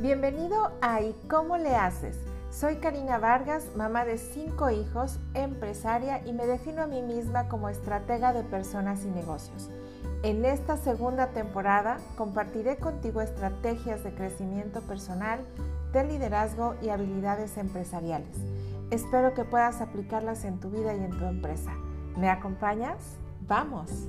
Bienvenido a ¿Y cómo le haces? Soy Karina Vargas, mamá de cinco hijos, empresaria y me defino a mí misma como estratega de personas y negocios. En esta segunda temporada compartiré contigo estrategias de crecimiento personal, de liderazgo y habilidades empresariales. Espero que puedas aplicarlas en tu vida y en tu empresa. ¿Me acompañas? ¡Vamos!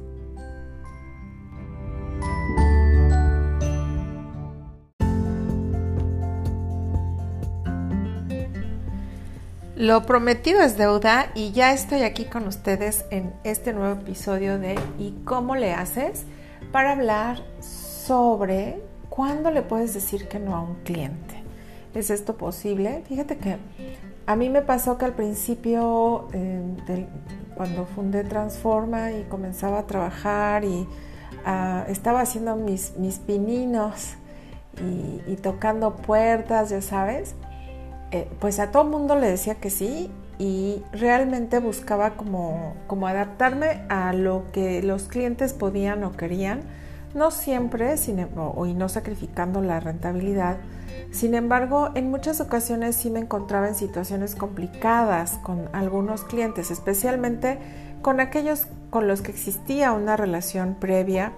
Lo prometido es deuda y ya estoy aquí con ustedes en este nuevo episodio de ¿Y cómo le haces? para hablar sobre cuándo le puedes decir que no a un cliente. ¿Es esto posible? Fíjate que a mí me pasó que al principio, eh, cuando fundé Transforma y comenzaba a trabajar y ah, estaba haciendo mis, mis pininos y tocando puertas, ya sabes, eh, pues a todo mundo le decía que sí y realmente buscaba como, como adaptarme a lo que los clientes podían o querían, no siempre sin, em, y no sacrificando la rentabilidad. Sin embargo, en muchas ocasiones sí me encontraba en situaciones complicadas con algunos clientes, especialmente con aquellos con los que existía una relación previa,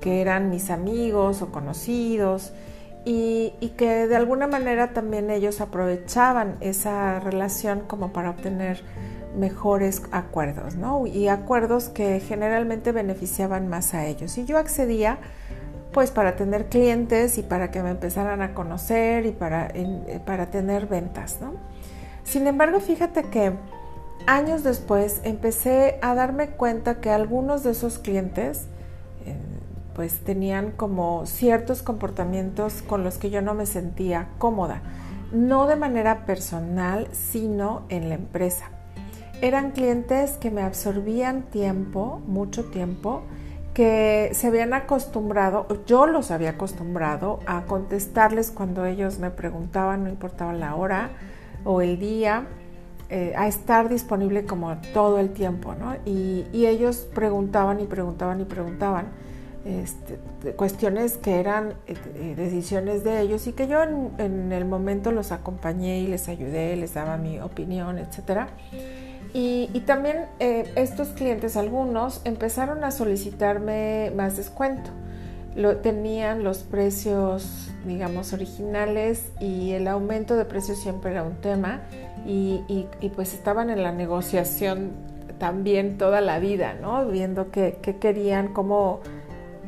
que eran mis amigos o conocidos, y, que de alguna manera también ellos aprovechaban esa relación como para obtener mejores acuerdos, ¿no? Y acuerdos que generalmente beneficiaban más a ellos. Y yo accedía pues para tener clientes y para que me empezaran a conocer y para, para tener ventas, ¿no? Sin embargo, fíjate que años después empecé a darme cuenta que algunos de esos clientes pues tenían como ciertos comportamientos con los que yo no me sentía cómoda, no de manera personal, sino en la empresa. Eran clientes que me absorbían tiempo, mucho tiempo, que se habían acostumbrado, yo los había acostumbrado a contestarles cuando ellos me preguntaban, no importaba la hora o el día, eh, a estar disponible como todo el tiempo, ¿no? Y, y ellos preguntaban y preguntaban y preguntaban este, cuestiones que eran eh, decisiones de ellos y que yo en, el momento los acompañé y les ayudé, les daba mi opinión, etc. Y, también eh, estos clientes, algunos, empezaron a solicitarme más descuento. Lo, tenían los precios, digamos, originales y el aumento de precios siempre era un tema y, y pues estaban en la negociación también toda la vida, ¿no? Viendo qué, qué querían, cómo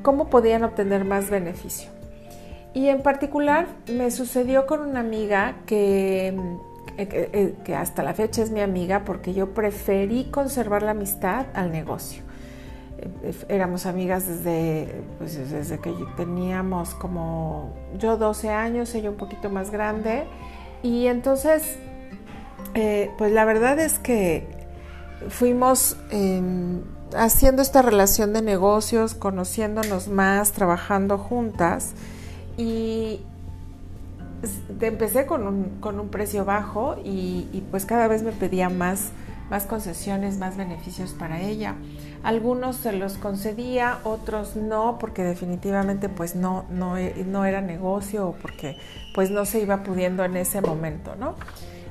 cómo podían obtener más beneficio. Y en particular me sucedió con una amiga que, eh, eh, que, hasta la fecha es mi amiga porque yo preferí conservar la amistad al negocio. Eh, éramos amigas desde, pues, desde que teníamos como yo 12 años, ella un poquito más grande. Y entonces, pues la verdad es que fuimos haciendo esta relación de negocios, conociéndonos más, trabajando juntas y empecé con un, precio bajo y, pues cada vez me pedía más, más concesiones, más beneficios para ella. Algunos se los concedía, otros no, porque definitivamente pues no, no, no era negocio o porque pues no se iba pudiendo en ese momento, ¿no?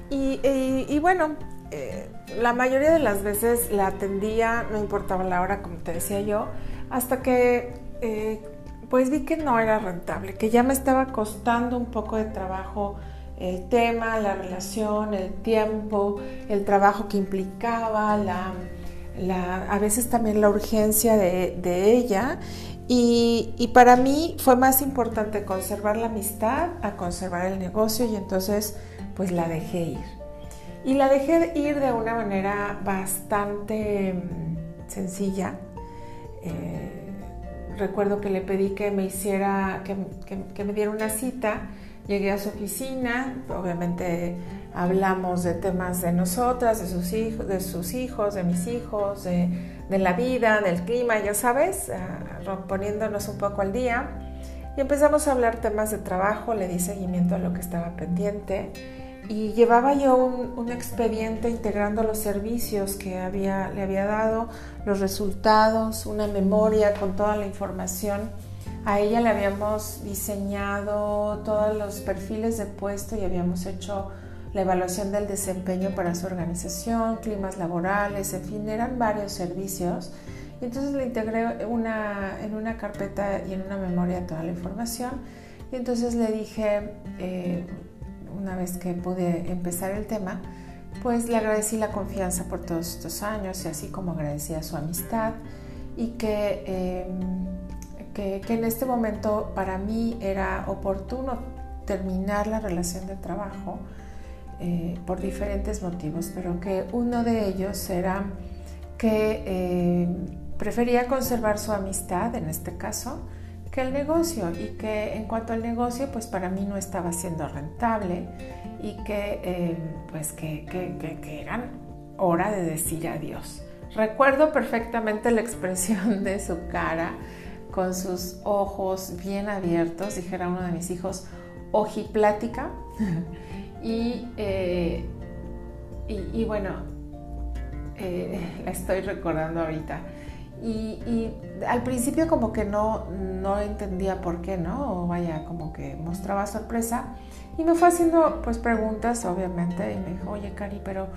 Y, y bueno, eh, la mayoría de las veces la atendía, no importaba la hora, como te decía yo, hasta que eh, pues vi que no era rentable, que ya me estaba costando un poco de trabajo el tema, la relación, el tiempo, el trabajo que implicaba, a veces también la urgencia de, ella. Y, y, para mí fue más importante conservar la amistad a conservar el negocio y entonces pues la dejé ir. Y la dejé ir de una manera bastante mm, sencilla. Eh, recuerdo que le pedí que me hiciera, que, me diera una cita. Llegué a su oficina, obviamente hablamos de temas de nosotras, de sus hijos, de, sus hijos, de mis hijos, de, la vida, del clima, ya sabes, ah, poniéndonos un poco al día. Y empezamos a hablar temas de trabajo, le di seguimiento a lo que estaba pendiente y llevaba yo un, expediente integrando los servicios que había, le había dado, los resultados, una memoria con toda la información A ella le habíamos diseñado todos los perfiles de puesto y habíamos hecho la evaluación del desempeño para su organización, climas laborales, en fin, eran varios servicios. Y entonces le integré una, en una carpeta y en una memoria toda la información. Y entonces le dije, eh, una vez que pude empezar el tema, pues le agradecí la confianza por todos estos años y así como agradecía su amistad y que, em, que, que en este momento para mí era oportuno terminar la relación de trabajo eh, por diferentes motivos, pero que uno de ellos era que eh, prefería conservar su amistad, en este caso, el negocio y que en cuanto al negocio, pues para mí no estaba siendo rentable y que eh, pues que, que, que, eran hora de decir adiós. Recuerdo perfectamente la expresión de su cara con sus ojos bien abiertos, dijera uno de mis hijos, ojiplática. Eh, y, y, bueno, eh, la estoy recordando ahorita. Y, al principio como que no, no entendía por qué, ¿no? O vaya, como que mostraba sorpresa. Y me fue haciendo pues preguntas, obviamente, y me dijo, oye, Cari, pero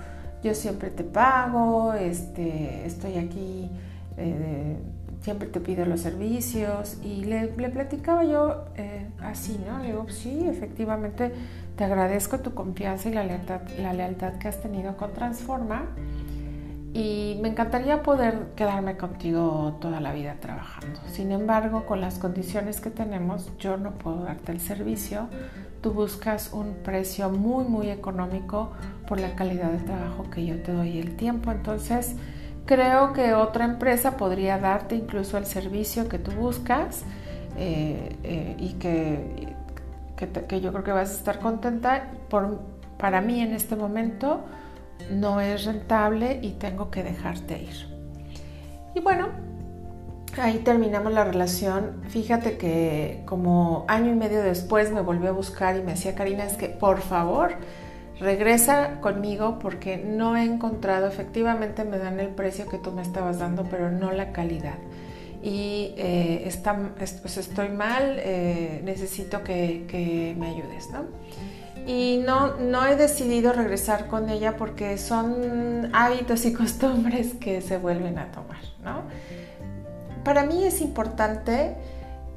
yo siempre te pago, este, estoy aquí, eh, siempre te pido los servicios. Y le, platicaba yo así, ¿no? Le digo, sí, efectivamente te agradezco tu confianza y la lealtad, la lealtad que has tenido con Transforma y me encantaría poder quedarme contigo toda la vida trabajando. Sin embargo, con las condiciones que tenemos, yo no puedo darte el servicio. Tú buscas un precio muy, muy económico por la calidad de trabajo que yo te doy y el tiempo. Entonces, creo que otra empresa podría darte incluso el servicio que tú buscas eh, eh, y que que, yo creo que vas a estar contenta. Por, para mí en este momento no es rentable y tengo que dejarte ir. Y bueno, ahí terminamos la relación. Fíjate que como año y medio después me volvió a buscar y me decía, Karina, es que por favor regresa conmigo porque no he encontrado, efectivamente me dan el precio que tú me estabas dando, pero no la calidad y eh, está, pues estoy mal, eh, necesito que, me ayudes, ¿no? Y no, no he decidido regresar con ella porque son hábitos y costumbres que se vuelven a tomar, ¿no? Para mí es importante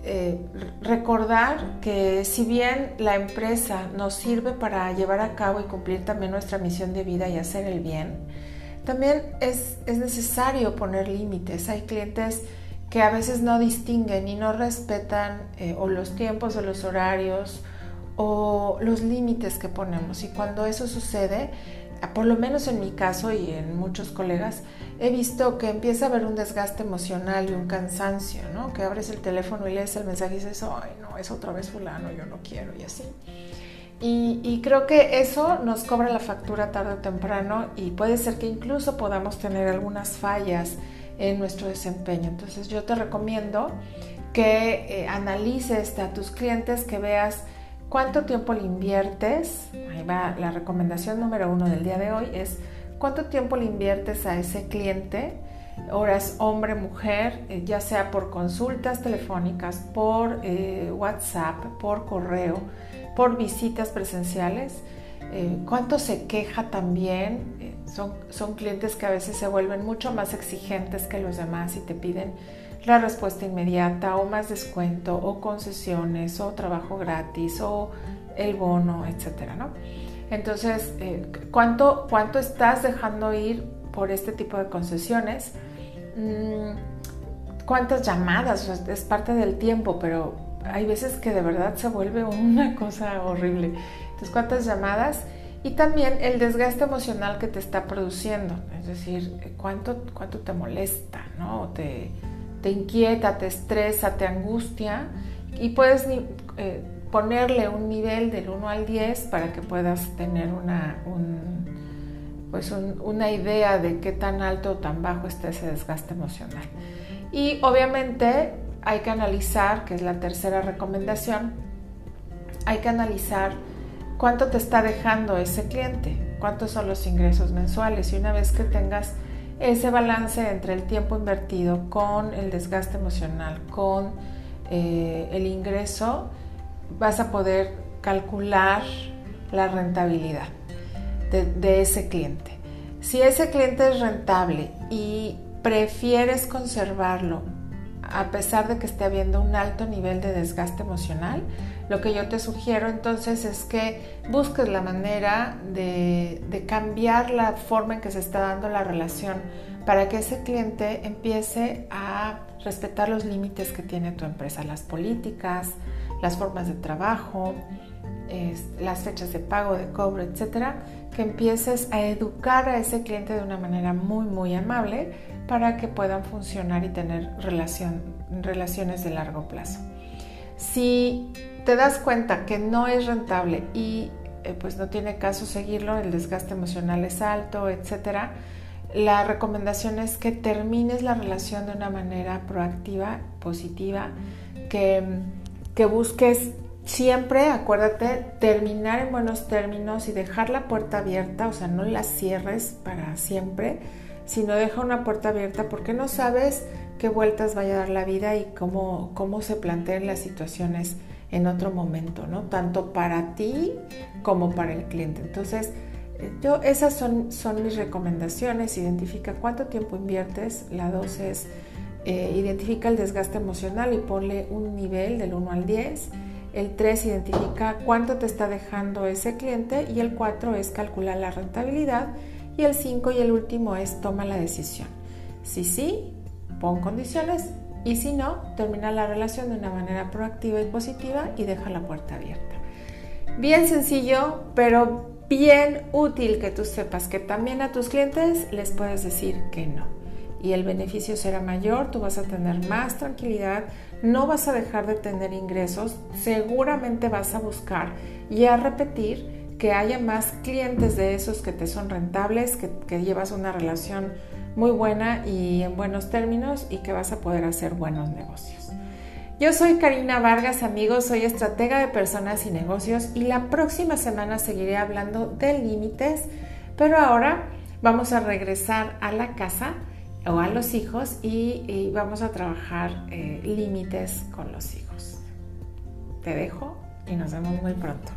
eh, recordar que si bien la empresa nos sirve para llevar a cabo y cumplir también nuestra misión de vida y hacer el bien, también es, es necesario poner límites. Hay clientes que a veces no distinguen y no respetan eh, o los tiempos o los horarios o los límites que ponemos. Y cuando eso sucede, por lo menos en mi caso y en muchos colegas, he visto que empieza a haber un desgaste emocional y un cansancio, ¿no? Que abres el teléfono y lees el mensaje y dices, ay, no, es otra vez fulano, yo no quiero y así. Y, y, creo que eso nos cobra la factura tarde o temprano y puede ser que incluso podamos tener algunas fallas en nuestro desempeño. Entonces yo te recomiendo que eh, analices a tus clientes, que veas cuánto tiempo le inviertes. Ahí va la recomendación número uno del día de hoy es cuánto tiempo le inviertes a ese cliente, horas hombre, mujer, eh, ya sea por consultas telefónicas, por eh, WhatsApp, por correo, por visitas presenciales. cuánto se queja también, son, clientes que a veces se vuelven mucho más exigentes que los demás y te piden la respuesta inmediata o más descuento o concesiones o trabajo gratis o el bono, etcétera, ¿no? Entonces, eh, ¿cuánto, ¿cuánto estás dejando ir por este tipo de concesiones? Mm, ¿Cuántas llamadas? es parte del tiempo, pero hay veces que de verdad se vuelve una cosa horrible. Entonces, ¿cuántas llamadas? y también el desgaste emocional que te está produciendo, es decir, cuánto, cuánto te molesta, ¿no? Te inquieta, te estresa, te angustia y puedes eh, ponerle un nivel del 1 al 10 para que puedas tener una, pues una idea de qué tan alto o tan bajo está ese desgaste emocional. Y obviamente hay que analizar, que es la tercera recomendación, hay que analizar cuánto te está dejando ese cliente, cuántos son los ingresos mensuales y una vez que tengas ese balance entre el tiempo invertido con el desgaste emocional, con eh, el ingreso, vas a poder calcular la rentabilidad de, ese cliente. Si ese cliente es rentable y prefieres conservarlo a pesar de que esté habiendo un alto nivel de desgaste emocional, lo que yo te sugiero entonces es que busques la manera de, cambiar la forma en que se está dando la relación para que ese cliente empiece a respetar los límites que tiene tu empresa, las políticas, las formas de trabajo, las fechas de pago, de cobro, etcétera, que empieces a educar a ese cliente de una manera muy, muy amable para que puedan funcionar y tener relaciones de largo plazo. Si te das cuenta que no es rentable y eh, pues no tiene caso seguirlo, el desgaste emocional es alto, etcétera, la recomendación es que termines la relación de una manera proactiva, positiva, que, que busques siempre, acuérdate, terminar en buenos términos y dejar la puerta abierta, o sea, no la cierres para siempre, sino deja una puerta abierta porque no sabes qué vueltas vaya a dar la vida y cómo, cómo se plantean las situaciones en otro momento, ¿no? Tanto para ti como para el cliente. Entonces, yo, esas son, son mis recomendaciones. Identifica cuánto tiempo inviertes. La dos es eh, identifica el desgaste emocional y ponle un nivel del 1 al 10. El 3 identifica cuánto te está dejando ese cliente. Y el 4 es calcular la rentabilidad. Y el 5 y el último es toma la decisión. Si sí, pon condiciones. Y si no, termina la relación de una manera proactiva y positiva y deja la puerta abierta. Bien sencillo, pero bien útil que tú sepas que también a tus clientes les puedes decir que no. Y el beneficio será mayor, tú vas a tener más tranquilidad, no vas a dejar de tener ingresos, seguramente vas a buscar y a repetir que haya más clientes de esos que te son rentables, que, llevas una relación muy buena y en buenos términos y que vas a poder hacer buenos negocios. Yo soy Karina Vargas, amigos, soy estratega de personas y negocios y la próxima semana seguiré hablando de límites, pero ahora vamos a regresar a la casa o a los hijos y, vamos a trabajar eh, límites con los hijos. Te dejo y nos vemos muy pronto.